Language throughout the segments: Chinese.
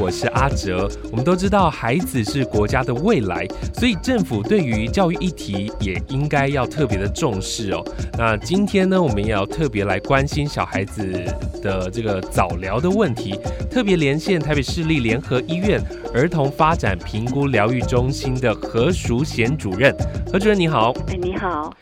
我是阿哲，我们都知道孩子是国家的未来，所以政府对于教育议题也应该要特别的重视哦。那今天呢，我们也要特别来关心小孩子的这个早疗的问题，特别连线台北市立联合医院儿童发展评估疗愈中心的何淑贤主任。何主任你好，哎，你好。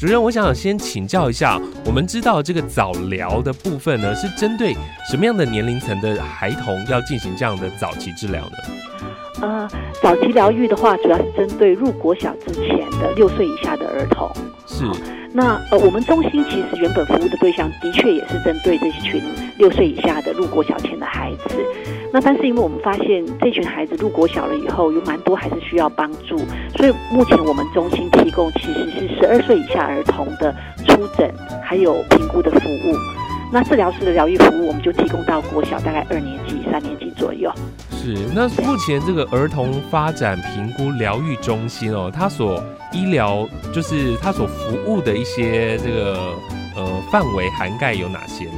主任，我想先请教一下，我们知道这个早疗的部分呢，是针对什么样的年龄层的孩童要进行这样的早期治疗呢？呃，早期疗愈的话，主要是针对入国小之前的六岁以下的儿童。是。那呃，我们中心其实原本服务的对象，的确也是针对这群六岁以下的入国小前的孩子。那但是因为我们发现这群孩子入国小了以后，有蛮多还是需要帮助，所以目前我们中心提供其实是十二岁以下儿童的出诊还有评估的服务。那治疗师的疗愈服务，我们就提供到国小大概二年级、三年级左右。是。那目前这个儿童发展评估疗愈中心哦，它所医疗就是它所服务的一些这个呃范围涵盖有哪些呢？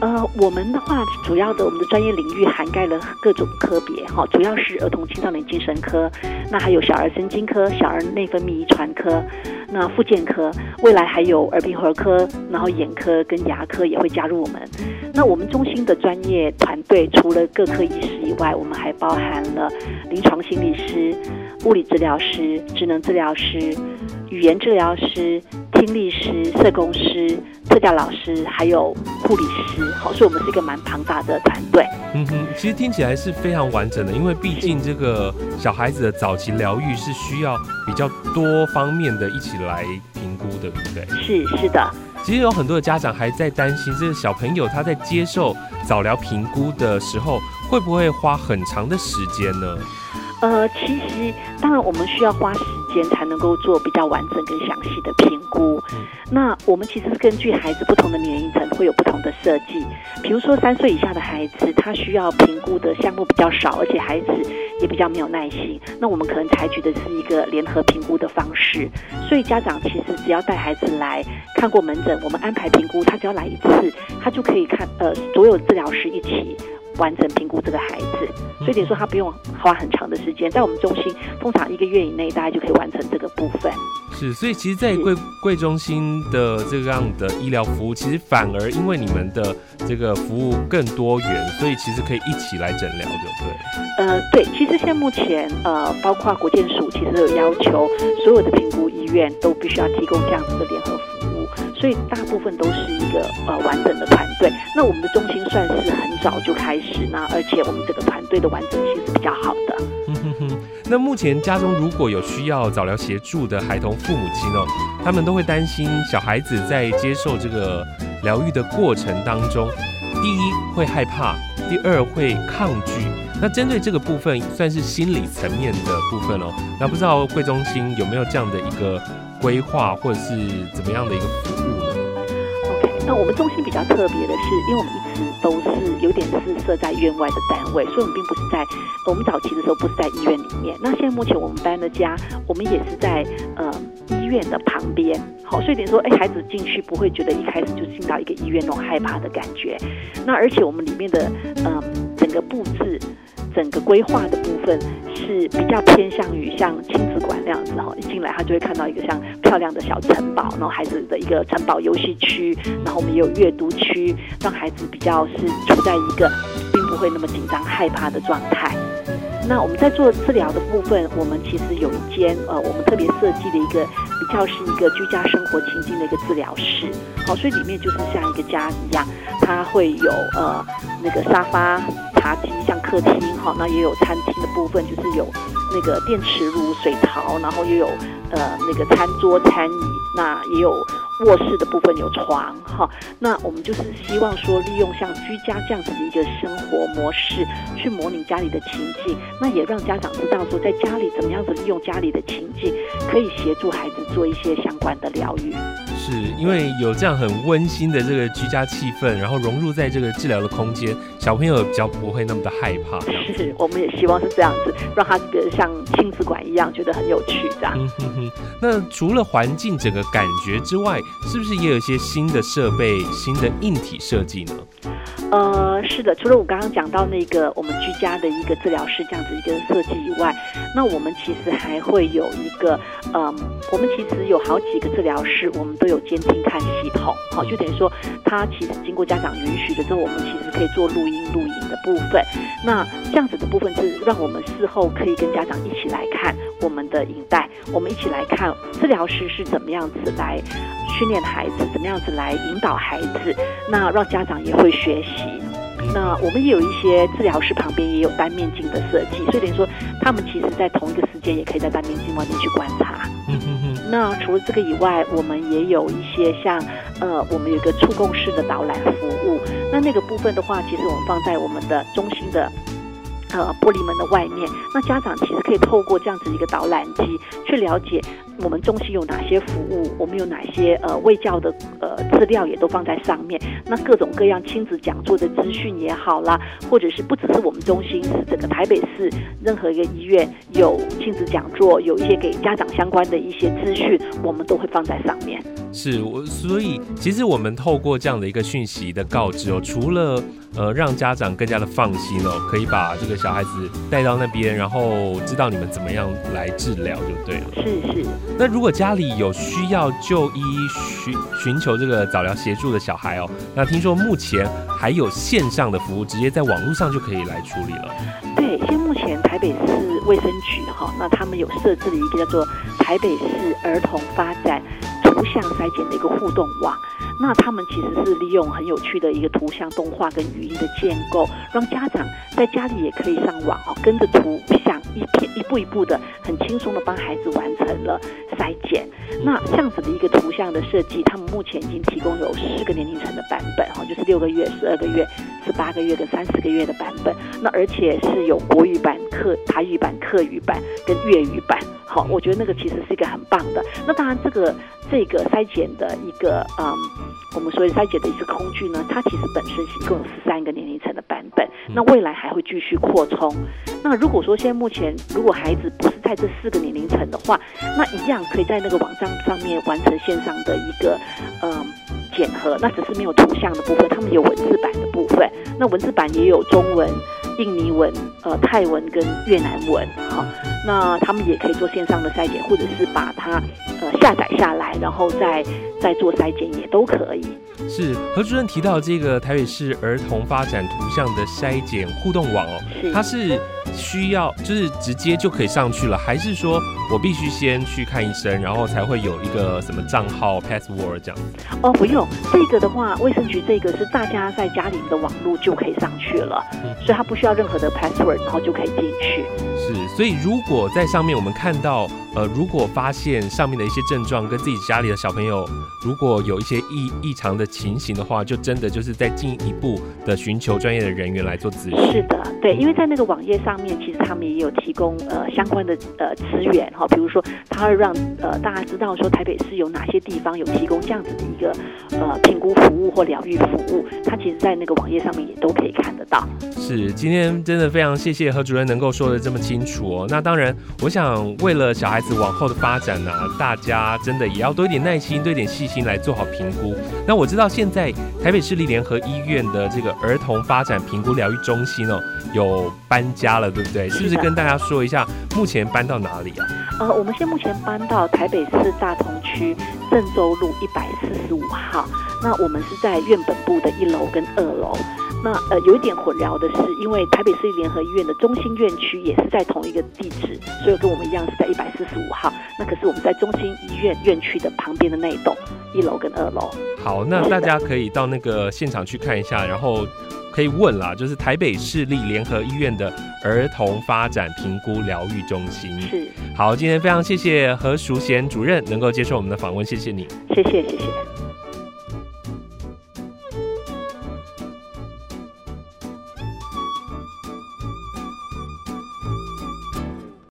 呃，我们的话，主要的我们的专业领域涵盖了各种科别哈，主要是儿童青少年精神科，那还有小儿神经科、小儿内分泌遗传科，那复健科，未来还有耳鼻喉科，然后眼科跟牙科也会加入我们。那我们中心的专业团队除了各科医师以外，我们还包含了临床心理师、物理治疗师、职能治疗师、语言治疗师、听力师、社工师。特教老师还有护理师，好，所以我们是一个蛮庞大的团队。嗯哼，其实听起来是非常完整的，因为毕竟这个小孩子的早期疗愈是需要比较多方面的一起来评估的，对不对？是是的。其实有很多的家长还在担心，这个小朋友他在接受早疗评估的时候，会不会花很长的时间呢？呃，其实当然我们需要花时间才能够做比较完整跟详细的评估。嗯、那我们其实是根据孩子不同的年龄层会有不同的设计。比如说三岁以下的孩子，他需要评估的项目比较少，而且孩子也比较没有耐心。那我们可能采取的是一个联合评估的方式。所以家长其实只要带孩子来看过门诊，我们安排评估，他只要来一次，他就可以看呃所有治疗师一起。完成评估这个孩子，所以等于说他不用花很长的时间，在我们中心通常一个月以内，大概就可以完成这个部分。是，所以其实，在贵贵中心的这个样的医疗服务，其实反而因为你们的这个服务更多元，所以其实可以一起来诊疗，对不对？呃，对，其实现在目前呃，包括国健署其实有要求，所有的评估医院都必须要提供这样子的联合服务。所以大部分都是一个呃完整的团队。那我们的中心算是很早就开始，那而且我们这个团队的完整性是比较好的。嗯哼哼。那目前家中如果有需要早疗协助的孩童父母亲哦，他们都会担心小孩子在接受这个疗愈的过程当中，第一会害怕，第二会抗拒。那针对这个部分，算是心理层面的部分哦。那不知道贵中心有没有这样的一个规划，或者是怎么样的一个服务呢？OK，那我们中心比较特别的是，因为我们一直都是有点是设在院外的单位，所以我们并不是在我们早期的时候不是在医院里面。那现在目前我们搬了家，我们也是在呃医院的旁边。好，所以等于说，哎，孩子进去不会觉得一开始就进到一个医院那种害怕的感觉。那而且我们里面的嗯、整个布置。整个规划的部分是比较偏向于像亲子馆那样子哈，一进来他就会看到一个像漂亮的小城堡，然后孩子的一个城堡游戏区，然后我们也有阅读区，让孩子比较是处在一个并不会那么紧张害怕的状态。那我们在做治疗的部分，我们其实有一间呃，我们特别设计的一个比较是一个居家生活情境的一个治疗室，好，所以里面就是像一个家一样，它会有呃那个沙发。茶几像客厅哈，那也有餐厅的部分，就是有那个电磁炉、水槽，然后也有呃那个餐桌餐椅，那也有卧室的部分有床哈，那我们就是希望说利用像居家这样子的一个生活模式，去模拟家里的情境，那也让家长知道说在家里怎么样子利用家里的情境，可以协助孩子做一些相关的疗愈。是因为有这样很温馨的这个居家气氛，然后融入在这个治疗的空间，小朋友比较不会那么的害怕。是，我们也希望是这样子，让他觉得像亲子馆一样，觉得很有趣这样。嗯哼哼。那除了环境整个感觉之外，是不是也有一些新的设备、新的硬体设计呢？呃，是的，除了我刚刚讲到那个我们居家的一个治疗室这样子一个设计以外，那我们其实还会有一个，嗯、呃，我们其实有好几个治疗室，我们都有监听看系统，好，就等于说，它其实经过家长允许的之后，我们其实可以做录音录影的部分。那这样子的部分是让我们事后可以跟家长一起来看我们的影带，我们一起来看治疗师是怎么样子来训练孩子，怎么样子来引导孩子，那让家长也会学习。那我们也有一些治疗师旁边也有单面镜的设计，所以等于说他们其实在同一个时间也可以在单面镜外面去观察。那除了这个以外，我们也有一些像呃，我们有一个触控式的导览服务。那那个部分的话，其实我们放在我们的中心的。呃，玻璃门的外面，那家长其实可以透过这样子一个导览机去了解我们中心有哪些服务，我们有哪些呃卫教的呃资料也都放在上面。那各种各样亲子讲座的资讯也好啦，或者是不只是我们中心，是整个台北市任何一个医院有亲子讲座，有一些给家长相关的一些资讯，我们都会放在上面。是我，所以其实我们透过这样的一个讯息的告知哦，除了呃让家长更加的放心哦，可以把这个小孩子带到那边，然后知道你们怎么样来治疗就对了。是是。那如果家里有需要就医寻寻求这个早疗协助的小孩哦，那听说目前还有线上的服务，直接在网络上就可以来处理了。对，现目前台北市卫生局哈，那他们有设置了一个叫做台北市儿童发展。图像筛检的一个互动网，那他们其实是利用很有趣的一个图像动画跟语音的建构，让家长在家里也可以上网哦，跟着图像一片一步一步的，很轻松的帮孩子完成了筛检。那这样子的一个图像的设计，他们目前已经提供有四个年龄层的版本哈，就是六个月、十二个月、十八个月跟三十个月的版本。那而且是有国语版、课台语版、客语版跟粤语版。好，我觉得那个其实是一个很棒的。那当然，这个这个筛检的一个嗯，我们所谓筛检的一个工具呢，它其实本身是一共有十三个年龄层的版本。那未来还会继续扩充。那如果说现在目前如果孩子不是在这四个年龄层的话，那一样可以在那个网站上面完成线上的一个嗯检核。那只是没有图像的部分，他们有文字版的部分。那文字版也有中文。印尼文、呃泰文跟越南文，好，那他们也可以做线上的筛检，或者是把它呃下载下来，然后再再做筛检也都可以。是何主任提到这个台北市儿童发展图像的筛检互动网哦，是它是需要就是直接就可以上去了，还是说我必须先去看医生，然后才会有一个什么账号 password 这样？哦，不用，这个的话，卫生局这个是大家在家里的网络就可以上去了，嗯、所以它不需要任何的 password，然后就可以进去。是，所以如果在上面我们看到，呃，如果发现上面的一些症状跟自己家里的小朋友如果有一些异异常的情形的话，就真的就是再进一步的寻求专业的人员来做咨询。是的，对，因为在那个网页上面，其实他们也有提供呃相关的呃资源哈，比如说他会让呃大家知道说台北市有哪些地方有提供这样子的一个呃评估服务或疗愈服务，他其实在那个网页上面也都可以看得到。是，今天真的非常谢谢何主任能够说的这么清楚哦。那当然，我想为了小孩。孩子往后的发展呢、啊，大家真的也要多一点耐心，多一点细心来做好评估。那我知道现在台北市立联合医院的这个儿童发展评估疗愈中心哦，有搬家了，对不对？是不是跟大家说一下，目前搬到哪里啊？呃，我们现在目前搬到台北市大同区郑州路一百四十五号。那我们是在院本部的一楼跟二楼。那呃，有一点混淆的是，因为台北市立联合医院的中心院区也是在同一个地址，所以跟我们一样是在一百四十五号。那可是我们在中心医院院区的旁边的那一栋，一楼跟二楼。好，那大家可以到那个现场去看一下，然后可以问啦，就是台北市立联合医院的儿童发展评估疗愈中心。是。好，今天非常谢谢何淑贤主任能够接受我们的访问，谢谢你。谢谢，谢谢。